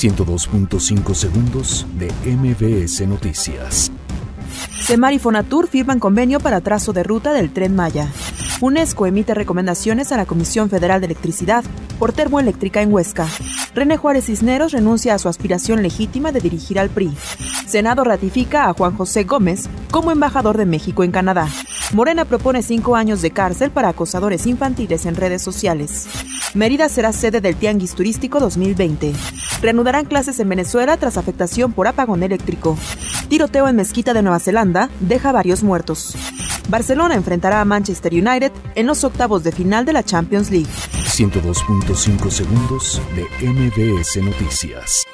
102.5 segundos de MBS Noticias. Semar y Fonatur firman convenio para trazo de ruta del tren Maya. UNESCO emite recomendaciones a la Comisión Federal de Electricidad por termoeléctrica en Huesca. René Juárez Cisneros renuncia a su aspiración legítima de dirigir al PRI. Senado ratifica a Juan José Gómez como embajador de México en Canadá. Morena propone cinco años de cárcel para acosadores infantiles en redes sociales. Mérida será sede del Tianguis Turístico 2020. Reanudarán clases en Venezuela tras afectación por apagón eléctrico. Tiroteo en Mezquita de Nueva Zelanda deja varios muertos. Barcelona enfrentará a Manchester United en los octavos de final de la Champions League. 102.5 segundos de MBS Noticias.